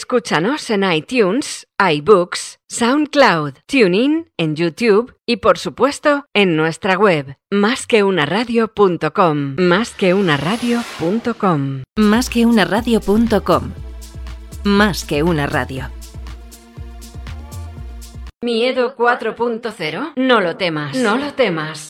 Escúchanos en iTunes, iBooks, SoundCloud, TuneIn, en YouTube y por supuesto en nuestra web másqueunaradio.com. Másqueunaradio.com. Másqueunaradio.com. Más que una radio. Miedo 4.0. No lo temas. No lo temas.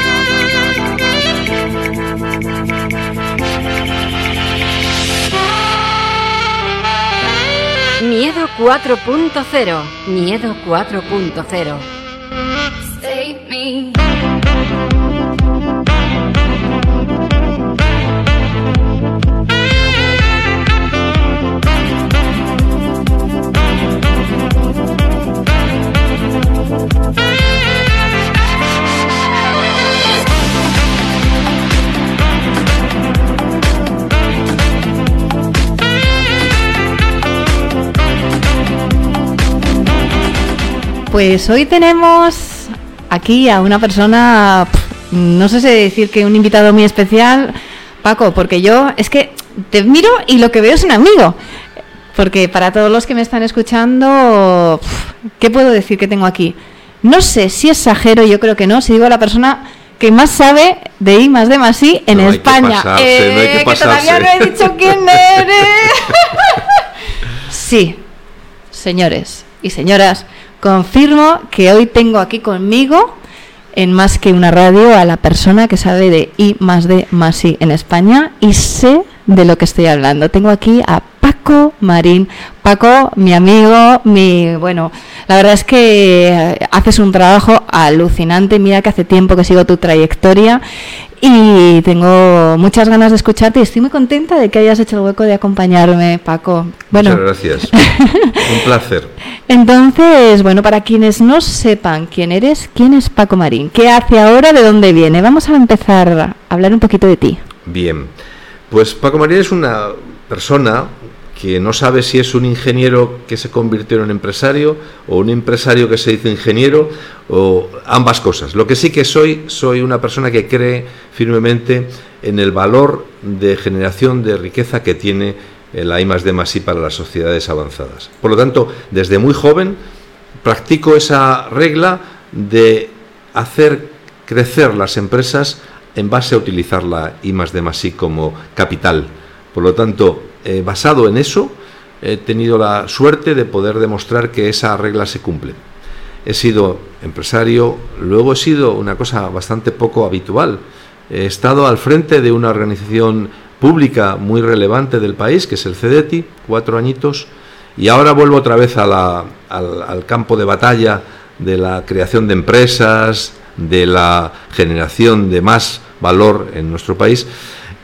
Miedo 4.0. Miedo 4.0. Pues hoy tenemos aquí a una persona, no sé si decir que un invitado muy especial, Paco, porque yo es que te miro y lo que veo es un amigo. Porque para todos los que me están escuchando, ¿qué puedo decir que tengo aquí? No sé si exagero, yo creo que no, si digo la persona que más sabe de I más de más I en No que España. pasarse, no hay que Eh, todavía pasarse. no he dicho quién eres. sí, señores y señoras, confirmo que hoy tengo aquí conmigo en más que una radio a la persona que sabe de I más D más I en España y sé de lo que estoy hablando. Tengo aquí a Paco Marín. Paco, mi amigo, mi bueno, la verdad es que eh, haces un trabajo alucinante. Mira que hace tiempo que sigo tu trayectoria y tengo muchas ganas de escucharte y estoy muy contenta de que hayas hecho el hueco de acompañarme, Paco. Bueno, Muchas gracias. Un placer. entonces, bueno, para quienes no sepan quién eres, ¿quién es Paco Marín? ¿Qué hace ahora? ¿De dónde viene? Vamos a empezar a hablar un poquito de ti. Bien. Pues Paco María es una persona que no sabe si es un ingeniero que se convirtió en un empresario o un empresario que se hizo ingeniero o ambas cosas. Lo que sí que soy, soy una persona que cree firmemente en el valor de generación de riqueza que tiene la I más D I para las sociedades avanzadas. Por lo tanto, desde muy joven practico esa regla de hacer crecer las empresas en base a utilizar la I más D más I como capital. Por lo tanto, eh, basado en eso, he tenido la suerte de poder demostrar que esa regla se cumple. He sido empresario, luego he sido una cosa bastante poco habitual. He estado al frente de una organización pública muy relevante del país, que es el CEDETI, cuatro añitos, y ahora vuelvo otra vez al campo de batalla de la creación de empresas, de la generación de más valor en nuestro país,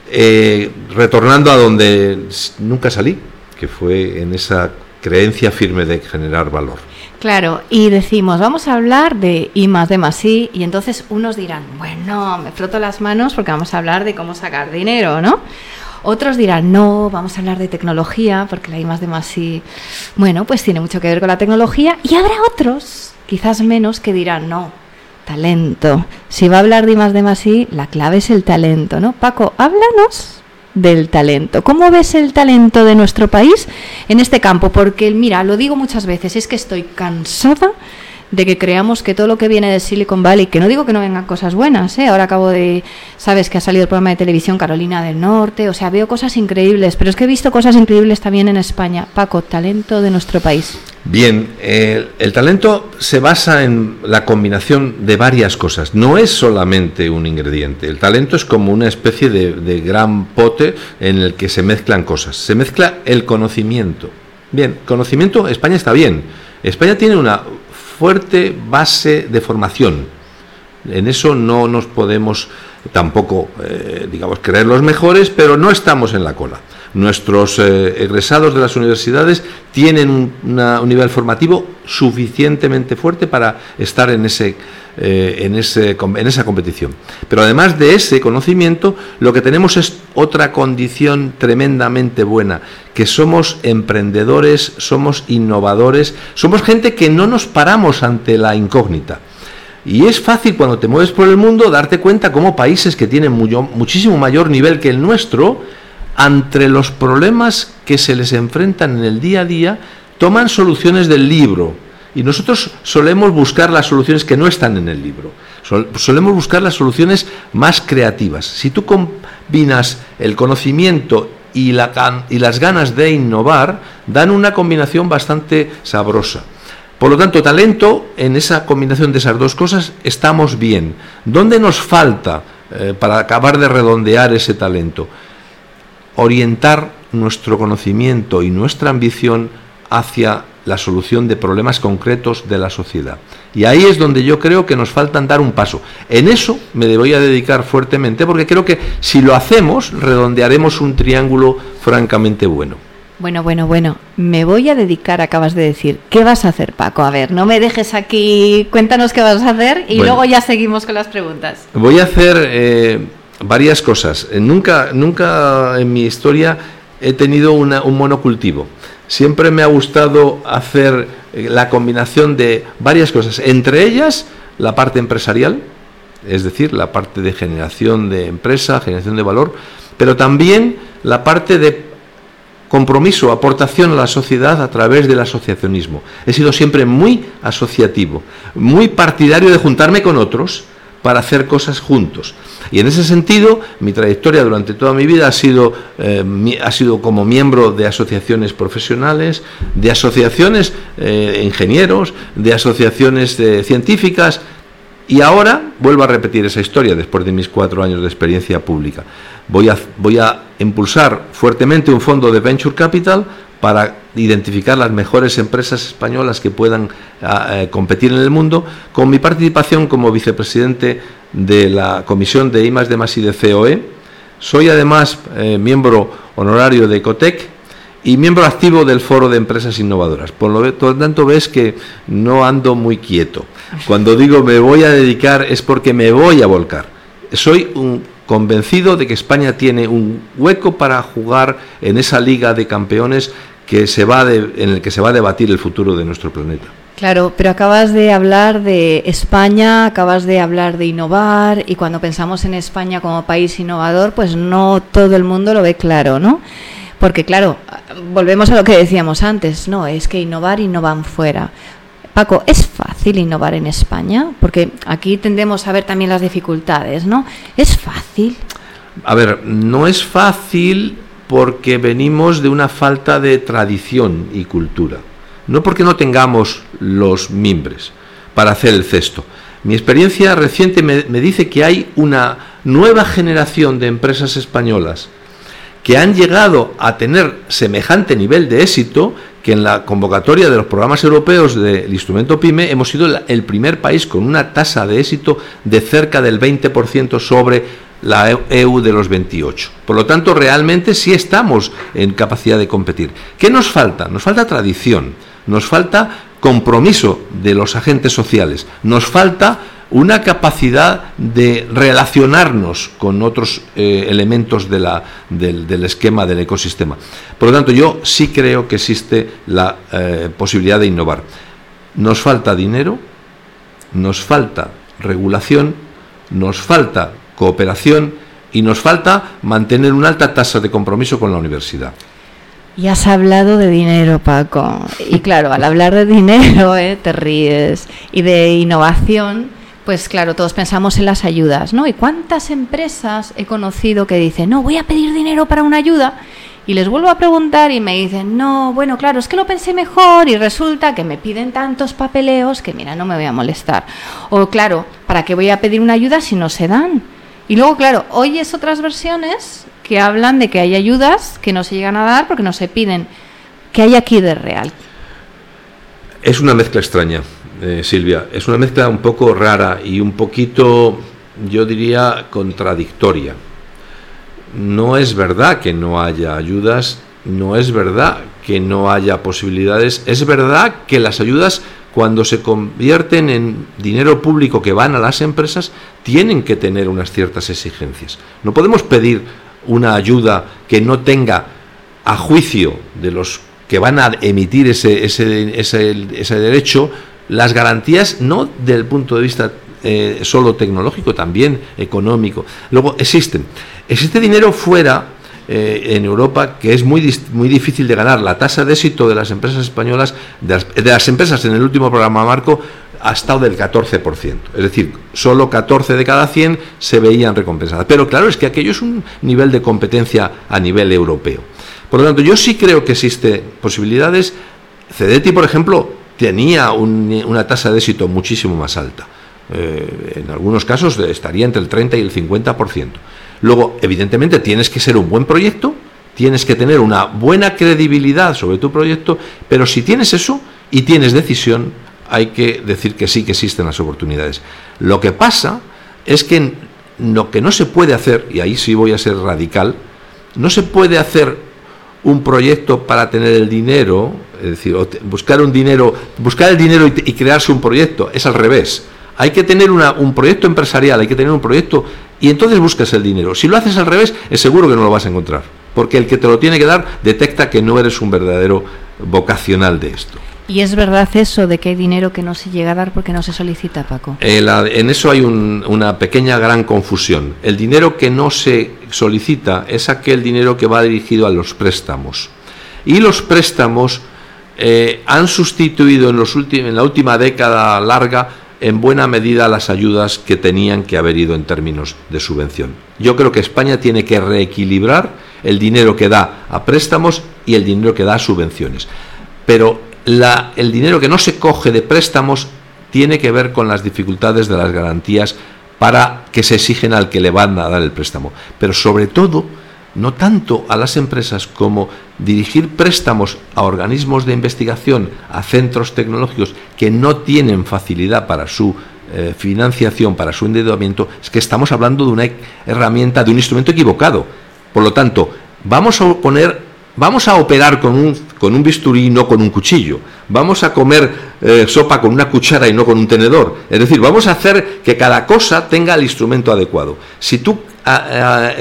eh, retornando a donde nunca salí, que fue en esa creencia firme de generar valor. Claro, y decimos, vamos a hablar de I más D I, y entonces unos dirán, bueno, me froto las manos porque vamos a hablar de cómo sacar dinero, ¿no? Otros dirán, no, vamos a hablar de tecnología, porque la I más D I, bueno, pues tiene mucho que ver con la tecnología, y habrá otros, quizás menos, que dirán, no, talento. Si va a hablar de más D más I, la clave es el talento, ¿no? Paco, háblanos del talento. ¿Cómo ves el talento de nuestro país en este campo? Porque, mira, lo digo muchas veces, es que estoy cansada de que creamos que todo lo que viene de Silicon Valley, que no digo que no vengan cosas buenas, ¿eh? ahora acabo de, sabes que ha salido el programa de televisión Carolina del Norte, o sea, veo cosas increíbles, pero es que he visto cosas increíbles también en España. Paco, talento de nuestro país. Bien, el, talento se basa en la combinación de varias cosas, no es solamente un ingrediente. El talento es como una especie de gran pote en el que se mezclan cosas. Se mezcla el conocimiento. Bien, conocimiento, España está bien. España tiene una fuerte base de formación. En eso no nos podemos tampoco, eh, digamos, creer los mejores, pero no estamos en la cola. Nuestros eh, egresados de las universidades tienen un, nivel formativo suficientemente fuerte para estar en, ese, eh, en, ese, en esa competición. Pero además de ese conocimiento, lo que tenemos es otra condición tremendamente buena, que somos emprendedores, somos innovadores, somos gente que no nos paramos ante la incógnita. Y es fácil cuando te mueves por el mundo darte cuenta cómo países que tienen muchísimo mayor nivel que el nuestro, ante los problemas que se les enfrentan en el día a día, toman soluciones del libro. Y nosotros solemos buscar las soluciones que no están en el libro. solemos buscar las soluciones más creativas. Si tú combinas el conocimiento y, la, y las ganas de innovar, dan una combinación bastante sabrosa. Por lo tanto, talento, en esa combinación de esas dos cosas, estamos bien. ¿Dónde nos falta eh, para acabar de redondear ese talento? Orientar nuestro conocimiento y nuestra ambición hacia la solución de problemas concretos de la sociedad. Y ahí es donde yo creo que nos faltan dar un paso. En eso me voy a dedicar fuertemente porque creo que si lo hacemos redondearemos un triángulo francamente bueno. Bueno, bueno, bueno, me voy a dedicar, acabas de decir. ¿Qué vas a hacer, Paco? A ver, no me dejes aquí, cuéntanos qué vas a hacer y luego ya seguimos con las preguntas. Voy a hacer eh, varias cosas. Eh, nunca, nunca en mi historia he tenido un monocultivo. Siempre me ha gustado hacer eh, la combinación de varias cosas, entre ellas la parte empresarial, es decir, la parte de generación de empresa, generación de valor, pero también la parte de compromiso, aportación a la sociedad a través del asociacionismo. He sido siempre muy asociativo, muy partidario de juntarme con otros para hacer cosas juntos. Y en ese sentido, mi trayectoria durante toda mi vida ha sido, eh, ha sido como miembro de asociaciones profesionales, de asociaciones eh, ingenieros, de asociaciones eh, científicas, y ahora vuelvo a repetir esa historia después de mis cuatro años de experiencia pública. Voy a, voy a impulsar fuertemente un fondo de Venture Capital para identificar las mejores empresas españolas que puedan eh, competir en el mundo, con mi participación como vicepresidente de la Comisión de I de y de COE. Soy además eh, miembro honorario de Ecotec y miembro activo del Foro de Empresas Innovadoras. Por lo tanto, ves que no ando muy quieto. Cuando digo me voy a dedicar es porque me voy a volcar. Soy un convencido de que España tiene un hueco para jugar en esa liga de campeones que se va en el que se va a debatir el futuro de nuestro planeta. Claro, pero acabas de hablar de España, acabas de hablar de innovar y cuando pensamos en España como país innovador, pues no todo el mundo lo ve claro, ¿no? Porque claro, volvemos a lo que decíamos antes, no, es que innovar innovan fuera. Paco, ¿es fácil innovar en España? Porque aquí tendemos a ver también las dificultades, ¿no? ¿Es fácil? A ver, no es fácil porque venimos de una falta de tradición y cultura. No porque no tengamos los mimbres para hacer el cesto. Mi experiencia reciente me, dice que hay una nueva generación de empresas españolas que han llegado a tener semejante nivel de éxito que en la convocatoria de los programas europeos del instrumento PYME hemos sido el primer país con una tasa de éxito de cerca del 20% sobre la EU de los 28. Por lo tanto, realmente sí estamos en capacidad de competir. ¿Qué nos falta? Nos falta tradición, nos falta compromiso de los agentes sociales, nos falta una capacidad de relacionarnos con otros eh, elementos de la, del, esquema del ecosistema. Por lo tanto, yo sí creo que existe la eh, posibilidad de innovar. Nos falta dinero, nos falta regulación, nos falta cooperación y nos falta mantener una alta tasa de compromiso con la universidad. Y has hablado de dinero, Paco. Y claro, al hablar de dinero, eh, te ríes. Y de innovación, pues claro, todos pensamos en las ayudas, ¿no? ¿Y cuántas empresas he conocido que dicen, no, voy a pedir dinero para una ayuda? Y les vuelvo a preguntar y me dicen, no, bueno, claro, es que lo pensé mejor y resulta que me piden tantos papeleos que, mira, no me voy a molestar. O claro, ¿para qué voy a pedir una ayuda si no se dan? Y luego, claro, oyes otras versiones que hablan de que hay ayudas que no se llegan a dar porque no se piden. ¿Qué hay aquí de real? Es una mezcla extraña. Eh, Silvia. Es una mezcla un poco rara y un poquito yo diría, contradictoria. No es verdad que no haya ayudas, no es verdad que no haya posibilidades, es verdad que las ayudas cuando se convierten en dinero público que van a las empresas, tienen que tener unas ciertas exigencias. No podemos pedir una ayuda que no tenga a juicio de los que van a emitir ese, ese, ese, derecho las garantías no del punto de vista eh, solo tecnológico, también económico. Luego existen. Existe dinero fuera eh, en Europa que es muy, muy difícil de ganar. La tasa de éxito de las empresas españolas, de las, empresas en el último programa marco, ha estado del 14%. Es decir, solo 14 de cada 100 se veían recompensadas. Pero claro, es que aquello es un nivel de competencia a nivel europeo. Por lo tanto, yo sí creo que existen posibilidades. Cedeti, por ejemplo, tenía una tasa de éxito muchísimo más alta. Eh, en algunos casos estaría entre el 30 y el 50%. Luego, evidentemente, tienes que ser un buen proyecto, tienes que tener una buena credibilidad sobre tu proyecto, pero si tienes eso y tienes decisión, hay que decir que sí que existen las oportunidades. Lo que pasa es que lo que no se puede hacer, y ahí sí voy a ser radical, no se puede hacer un proyecto para tener el dinero, es decir, buscar un dinero, buscar el dinero y, y crearse un proyecto, es al revés. Hay que tener un proyecto empresarial, hay que tener un proyecto y entonces buscas el dinero. Si lo haces al revés, es seguro que no lo vas a encontrar, porque el que te lo tiene que dar detecta que no eres un verdadero vocacional de esto. ¿Y es verdad eso de que hay dinero que no se llega a dar porque no se solicita, Paco? Eh, en eso hay una pequeña gran confusión. El dinero que no se solicita es aquel dinero que va dirigido a los préstamos. Y los préstamos eh, han sustituido en, los en la última década larga en buena medida las ayudas que tenían que haber ido en términos de subvención. Yo creo que España tiene que reequilibrar el dinero que da a préstamos y el dinero que da a subvenciones. Pero el dinero que no se coge de préstamos tiene que ver con las dificultades de las garantías para que se exigen al que le van a dar el préstamo. Pero sobre todo, no tanto a las empresas como dirigir préstamos a organismos de investigación, a centros tecnológicos que no tienen facilidad para su eh, financiación, para su endeudamiento, es que estamos hablando de una herramienta, de un instrumento equivocado. Por lo tanto, vamos a poner, vamos a operar con un, con un bisturí y no con un cuchillo. Vamos a comer eh, sopa con una cuchara y no con un tenedor. Es decir, vamos a hacer que cada cosa tenga el instrumento adecuado. Si tú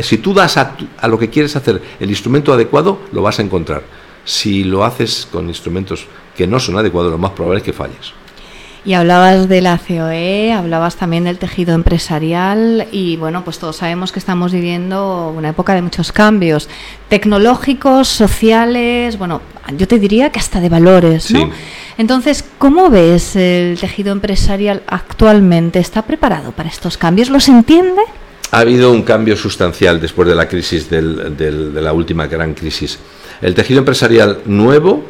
si tú das a, lo que quieres hacer el instrumento adecuado, lo vas a encontrar. Si lo haces con instrumentos que no son adecuados, lo más probable es que falles. Y hablabas de la COE, hablabas también del tejido empresarial y bueno, pues todos sabemos que estamos viviendo una época de muchos cambios tecnológicos, sociales, bueno, yo te diría que hasta de valores, ¿no? Entonces, ¿cómo ves el tejido empresarial actualmente? ¿Está preparado para estos cambios? ¿Los entiende? Ha habido un cambio sustancial después de la crisis, de la última gran crisis. El tejido empresarial nuevo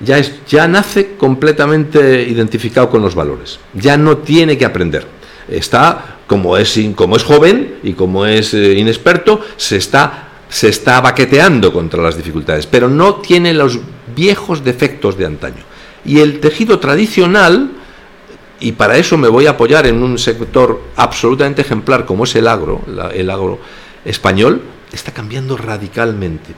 ya, es, ya nace completamente identificado con los valores, ya no tiene que aprender. Está, como es, como es joven y como es eh, inexperto, se está, se está baqueteando contra las dificultades, pero no tiene los viejos defectos de antaño. Y el tejido tradicional, y para eso me voy a apoyar en un sector absolutamente ejemplar como es el agro, el agro español, está cambiando radicalmente.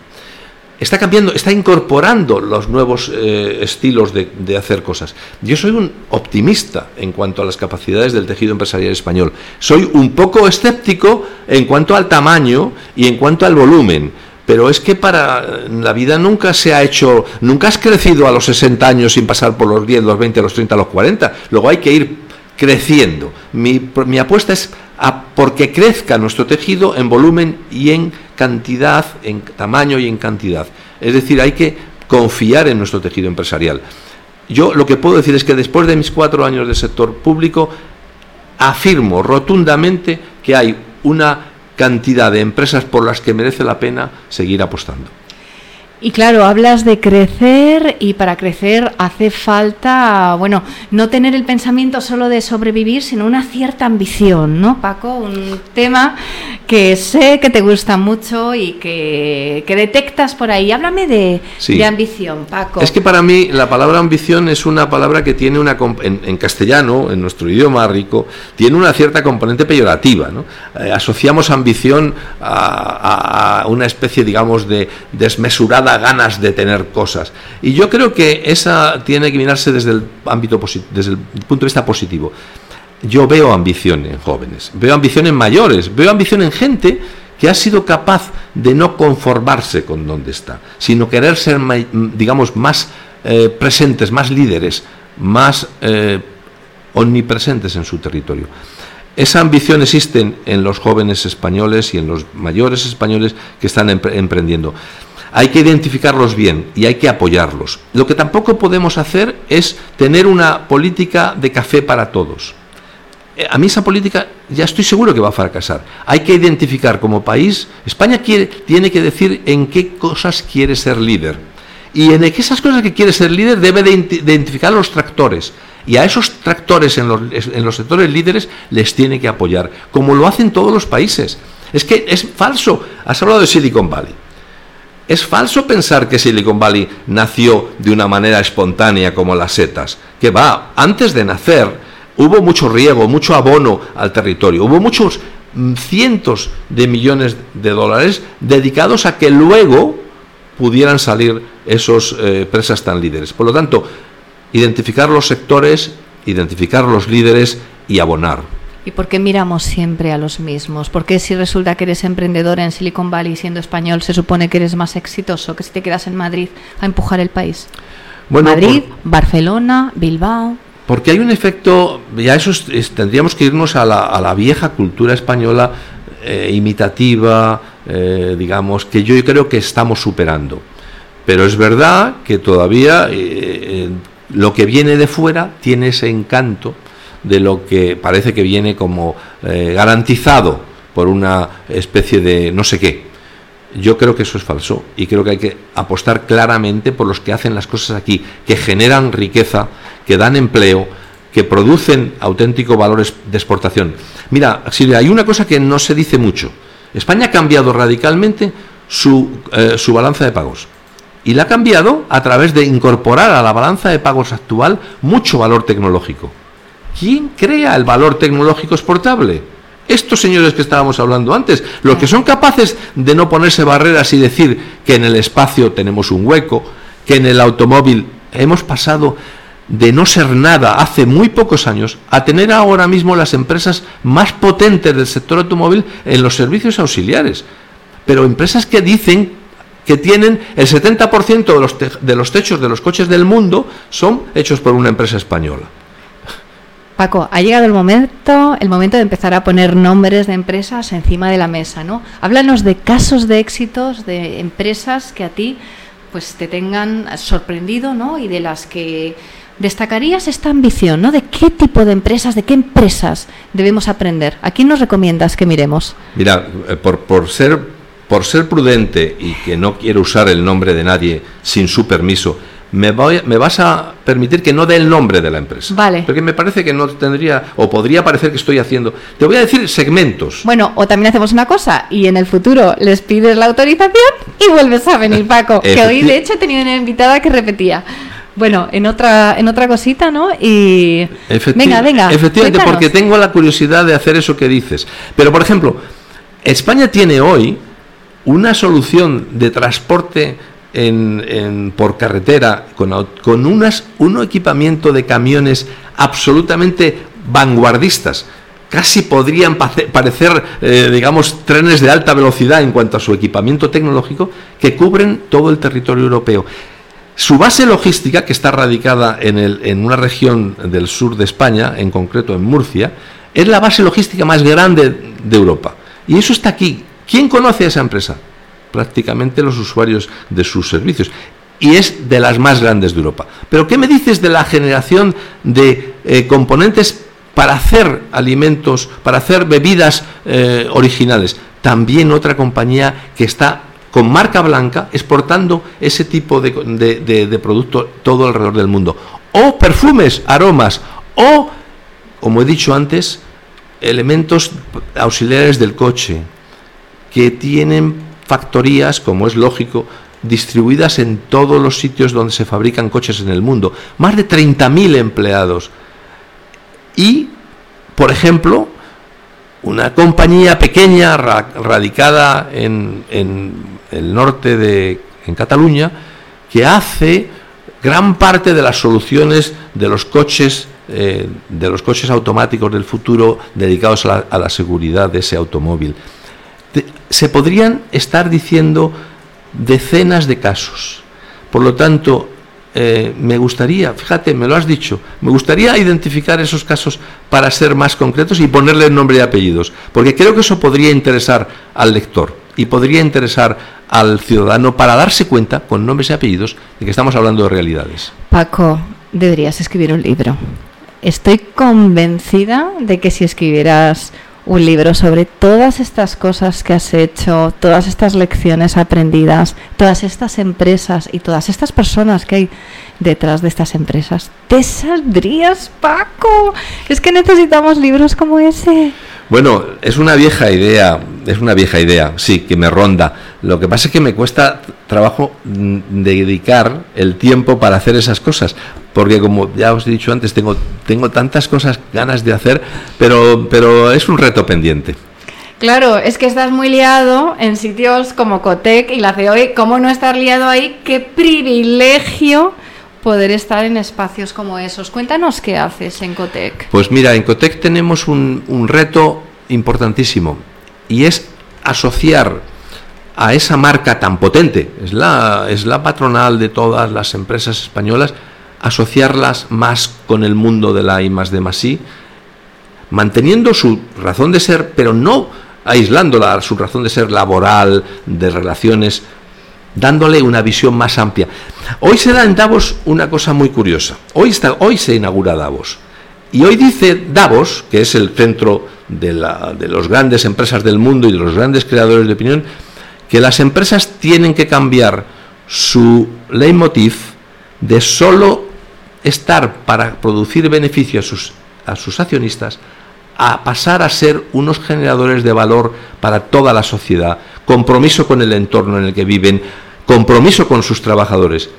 Está cambiando, está incorporando los nuevos eh, estilos de, de, hacer cosas. Yo soy un optimista en cuanto a las capacidades del tejido empresarial español. Soy un poco escéptico en cuanto al tamaño y en cuanto al volumen pero es que para la vida nunca se ha hecho, nunca has crecido a los 60 años sin pasar por los 10, los 20, los 30, los 40. Luego hay que ir creciendo. Mi, mi apuesta es a porque crezca nuestro tejido en volumen y en cantidad, en tamaño y en cantidad. Es decir, hay que confiar en nuestro tejido empresarial. Yo lo que puedo decir es que después de mis cuatro años de sector público, afirmo rotundamente que hay una cantidad de empresas por las que merece la pena seguir apostando. Y claro, hablas de crecer y para crecer hace falta, bueno, no tener el pensamiento solo de sobrevivir, sino una cierta ambición, ¿no, Paco? Un tema que sé que te gusta mucho y que, detectas por ahí. Háblame de, ambición, Paco. Es que para mí la palabra ambición es una palabra que tiene una, en, castellano, en nuestro idioma rico, tiene una cierta componente peyorativa, ¿no? Eh, asociamos ambición a, a una especie, digamos, de desmesurada ganas de tener cosas. Y yo creo que esa tiene que mirarse desde el ámbito desde el punto de vista positivo. Yo veo ambición en jóvenes, veo ambición en mayores, veo ambición en gente que ha sido capaz de no conformarse con donde está, sino querer ser, digamos, más eh, presentes, más líderes, más eh, omnipresentes en su territorio. Esa ambición existe en los jóvenes españoles y en los mayores españoles que están emprendiendo. Hay que identificarlos bien y hay que apoyarlos. Lo que tampoco podemos hacer es tener una política de café para todos. Eh, a mí esa política ya estoy seguro que va a fracasar. Hay que identificar como país, España tiene que decir en qué cosas quiere ser líder. Y en esas cosas que quiere ser líder debe de identificar los tractores. Y a esos tractores en los, en los sectores líderes les tiene que apoyar, como lo hacen todos los países. Es que es falso. Has hablado de Silicon Valley. Es falso pensar que Silicon Valley nació de una manera espontánea como las setas. Que va, antes de nacer hubo mucho riego, mucho abono al territorio, hubo muchos mm, cientos de millones de dólares dedicados a que luego pudieran salir esos eh, presas tan líderes. Por lo tanto, identificar los sectores, identificar los líderes y abonar. ¿Y por qué miramos siempre a los mismos? ¿Por qué si resulta que eres emprendedor en Silicon Valley siendo español se supone que eres más exitoso que si te quedas en Madrid a empujar el país? Madrid, Barcelona, Bilbao. Porque hay un efecto, ya eso tendríamos que irnos a la, vieja cultura española eh, imitativa, eh, digamos, que yo creo que estamos superando. Pero es verdad que todavía eh, lo que viene de fuera tiene ese encanto de lo que parece que viene como eh, garantizado por una especie de no sé qué. Yo creo que eso es falso y creo que hay que apostar claramente por los que hacen las cosas aquí, que generan riqueza, que dan empleo, que producen auténticos valores de exportación. Mira, Silvia, hay una cosa que no se dice mucho. España ha cambiado radicalmente su, eh, su balanza de pagos. Y la ha cambiado a través de incorporar a la balanza de pagos actual mucho valor tecnológico. ¿Quién crea el valor tecnológico exportable? Estos señores que estábamos hablando antes, los que son capaces de no ponerse barreras y decir que en el espacio tenemos un hueco, que en el automóvil hemos pasado de no ser nada hace muy pocos años a tener ahora mismo las empresas más potentes del sector automóvil en los servicios auxiliares. Pero empresas que dicen que tienen el 70% de los, de los techos de los coches del mundo son hechos por una empresa española. Paco, ha llegado el momento, el momento de empezar a poner nombres de empresas encima de la mesa, ¿no? Háblanos de casos de éxitos de empresas que a ti pues te tengan sorprendido, ¿no? Y de las que destacarías esta ambición, ¿no? ¿De qué tipo de empresas, de qué empresas debemos aprender? ¿A quién nos recomiendas que miremos? Mira, eh, por, por ser por ser prudente y que no quiero usar el nombre de nadie sin su permiso, me, voy, me vas a permitir que no dé el nombre de la empresa. Vale. Porque me parece que no tendría, o podría parecer que estoy haciendo. Te voy a decir segmentos. Bueno, o también hacemos una cosa, y en el futuro les pides la autorización y vuelves a venir, Paco. que hoy, de hecho, he tenido una invitada que repetía. Bueno, en otra, en otra cosita, ¿no? Y. venga, venga. Efectivamente, porque tengo la curiosidad de hacer eso que dices. Pero, por ejemplo, España tiene hoy una solución de transporte en, por carretera con, con unas, un equipamiento de camiones absolutamente vanguardistas. Casi podrían parecer, eh, digamos, trenes de alta velocidad en cuanto a su equipamiento tecnológico que cubren todo el territorio europeo. Su base logística, que está radicada en, el, en una región del sur de España, en concreto en Murcia, es la base logística más grande de Europa. Y eso está aquí. ¿Quién conoce a esa empresa? Prácticamente los usuarios de sus servicios y es de las más grandes de Europa. Pero ¿qué me dices de la generación de eh, componentes para hacer alimentos, para hacer bebidas eh, originales? También otra compañía que está con marca blanca, exportando ese tipo de, de, de producto todo alrededor del mundo. O perfumes, aromas, o, como he dicho antes, elementos auxiliares del coche, que tienen factorías, como es lógico, distribuidas en todos los sitios donde se fabrican coches en el mundo. Más de 30.000 empleados. Y, por ejemplo, una compañía pequeña radicada en, el norte de en Cataluña que hace gran parte de las soluciones de los coches eh, de los coches automáticos del futuro dedicados a la, seguridad de ese automóvil. Se podrían estar diciendo decenas de casos. Por lo tanto, eh, me gustaría, fíjate, me lo has dicho, me gustaría identificar esos casos para ser más concretos y ponerle nombre y apellidos, porque creo que eso podría interesar al lector y podría interesar al ciudadano para darse cuenta, con nombres y apellidos, de que estamos hablando de realidades. Paco, deberías escribir un libro. Estoy convencida de que si escribieras un libro sobre todas estas cosas que has hecho, todas estas lecciones aprendidas, todas estas empresas y todas estas personas que hay detrás de estas empresas. Te saldrías, Paco. Es que necesitamos libros como ese. Bueno, es una vieja idea, es una vieja idea, sí, que me ronda. Lo que pasa es que me cuesta trabajo mm, dedicar el tiempo para hacer esas cosas, porque como ya os he dicho antes, tengo, tengo tantas cosas ganas de hacer, pero, pero es un reto pendiente. Claro, es que estás muy liado en sitios como Cotec y la COE. ¿Cómo no estar liado ahí? ¡Qué privilegio! poder estar en espacios como esos. Cuéntanos qué haces en Cotec. Pues mira, en Cotec tenemos un, reto importantísimo y es asociar a esa marca tan potente, es la, es la patronal de todas las empresas españolas, asociarlas más con el mundo de la I más de manteniendo su razón de ser, pero no aislándola, su razón de ser laboral, de relaciones dándole una visión más amplia. Hoy se da en Davos una cosa muy curiosa. Hoy, está, hoy se inaugura Davos. Y hoy dice Davos, que es el centro de, la, de las grandes empresas del mundo y de los grandes creadores de opinión, que las empresas tienen que cambiar su leitmotiv de solo estar para producir beneficio a sus, a sus accionistas a pasar a ser unos generadores de valor para toda la sociedad, compromiso con el entorno en el que viven, compromiso con sus trabajadores.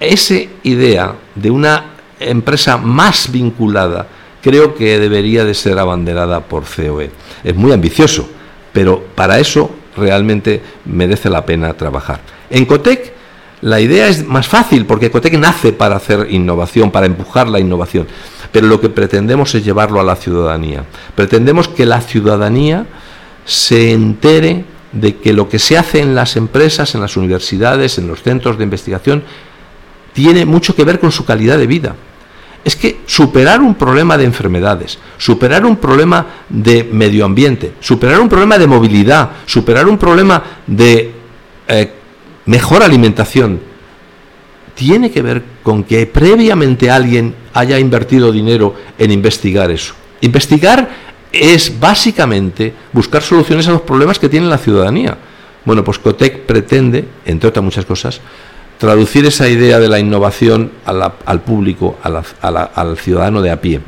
Esa idea de una empresa más vinculada creo que debería de ser abanderada por COE. Es muy ambicioso, pero para eso realmente merece la pena trabajar. En Cotec la idea es más fácil porque Cotec nace para hacer innovación, para empujar la innovación, pero lo que pretendemos es llevarlo a la ciudadanía. Pretendemos que la ciudadanía se entere de que lo que se hace en las empresas, en las universidades, en los centros de investigación, tiene mucho que ver con su calidad de vida. Es que superar un problema de enfermedades, superar un problema de medio ambiente, superar un problema de movilidad, superar un problema de eh, mejor alimentación, tiene que ver con que previamente alguien haya invertido dinero en investigar eso. Investigar es básicamente buscar soluciones a los problemas que tiene la ciudadanía. Bueno, pues Cotec pretende, entre otras muchas cosas, traducir esa idea de la innovación al público, al ciudadano de a pie.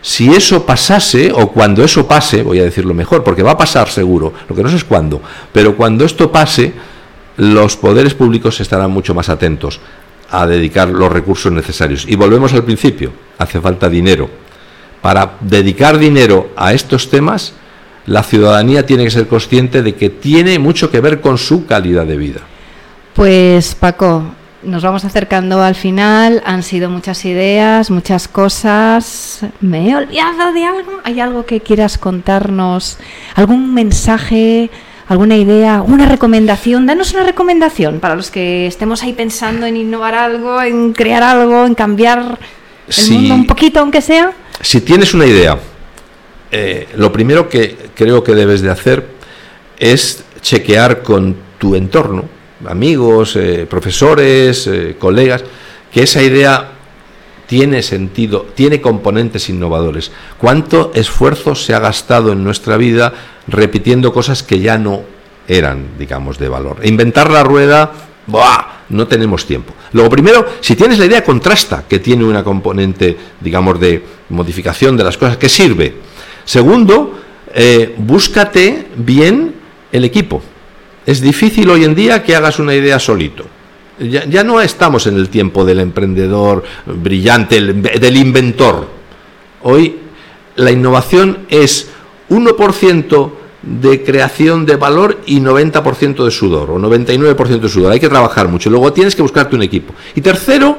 Si eso pasase, o cuando eso pase, voy a decirlo mejor, porque va a pasar seguro, lo que no sé es cuándo, pero cuando esto pase, los poderes públicos estarán mucho más atentos a dedicar los recursos necesarios. Y volvemos al principio, hace falta dinero para dedicar dinero a estos temas, la ciudadanía tiene que ser consciente de que tiene mucho que ver con su calidad de vida. Pues Paco, nos vamos acercando al final, han sido muchas ideas, muchas cosas. ¿Me he olvidado de algo? ¿Hay algo que quieras contarnos? ¿Algún mensaje? ¿Alguna idea? ¿Una recomendación? Danos una recomendación para los que estemos ahí pensando en innovar algo, en crear algo, en cambiar el mundo un poquito, aunque sea si tienes una idea, eh, lo primero que creo que debes de hacer es chequear con tu entorno, amigos, eh, profesores, eh, colegas, que esa idea tiene sentido, tiene componentes innovadores. ¿Cuánto esfuerzo se ha gastado en nuestra vida repitiendo cosas que ya no eran, digamos, de valor. Inventar la rueda, ¡buah! no tenemos tiempo. Luego, primero, si tienes la idea, contrasta que tiene una componente, digamos, de modificación de las cosas, que sirve. Segundo, eh, búscate bien el equipo. Es difícil hoy en día que hagas una idea solito. Ya, no estamos en el tiempo del emprendedor brillante, el- del inventor. Hoy la innovación es 1% de creación de valor y 90% de sudor, o 99% de sudor. Hay que trabajar mucho. Luego tienes que buscarte un equipo. Y tercero,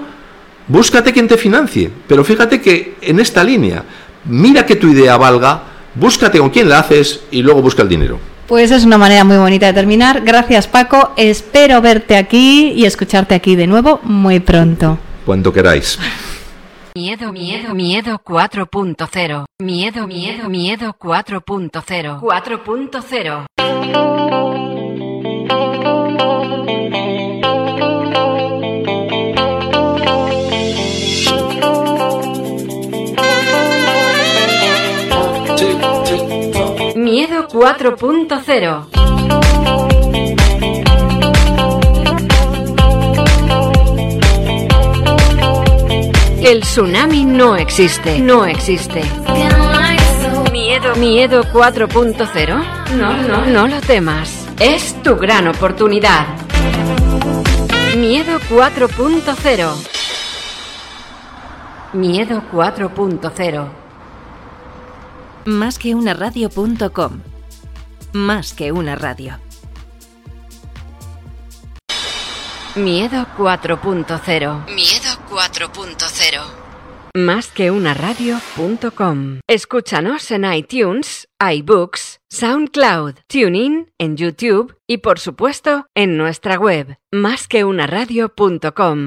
búscate quien te financie. Pero fíjate que en esta línea, mira que tu idea valga, búscate con quién la haces y luego busca el dinero. Pues es una manera muy bonita de terminar. Gracias Paco, espero verte aquí y escucharte aquí de nuevo muy pronto. Cuando queráis. Miedo, miedo, miedo 4.0. Miedo, miedo, miedo 4.0. 4.0. 4.0. El tsunami no existe, no existe. Miedo, miedo 4.0. No, no, no lo temas. Es tu gran oportunidad. Miedo 4.0. Miedo 4.0. Más que una radio.com. Más que una radio. Miedo 4.0. Miedo 4.0. Más que una radio.com. Escúchanos en iTunes, iBooks, SoundCloud, TuneIn, en YouTube y por supuesto en nuestra web, másqueunaradio.com.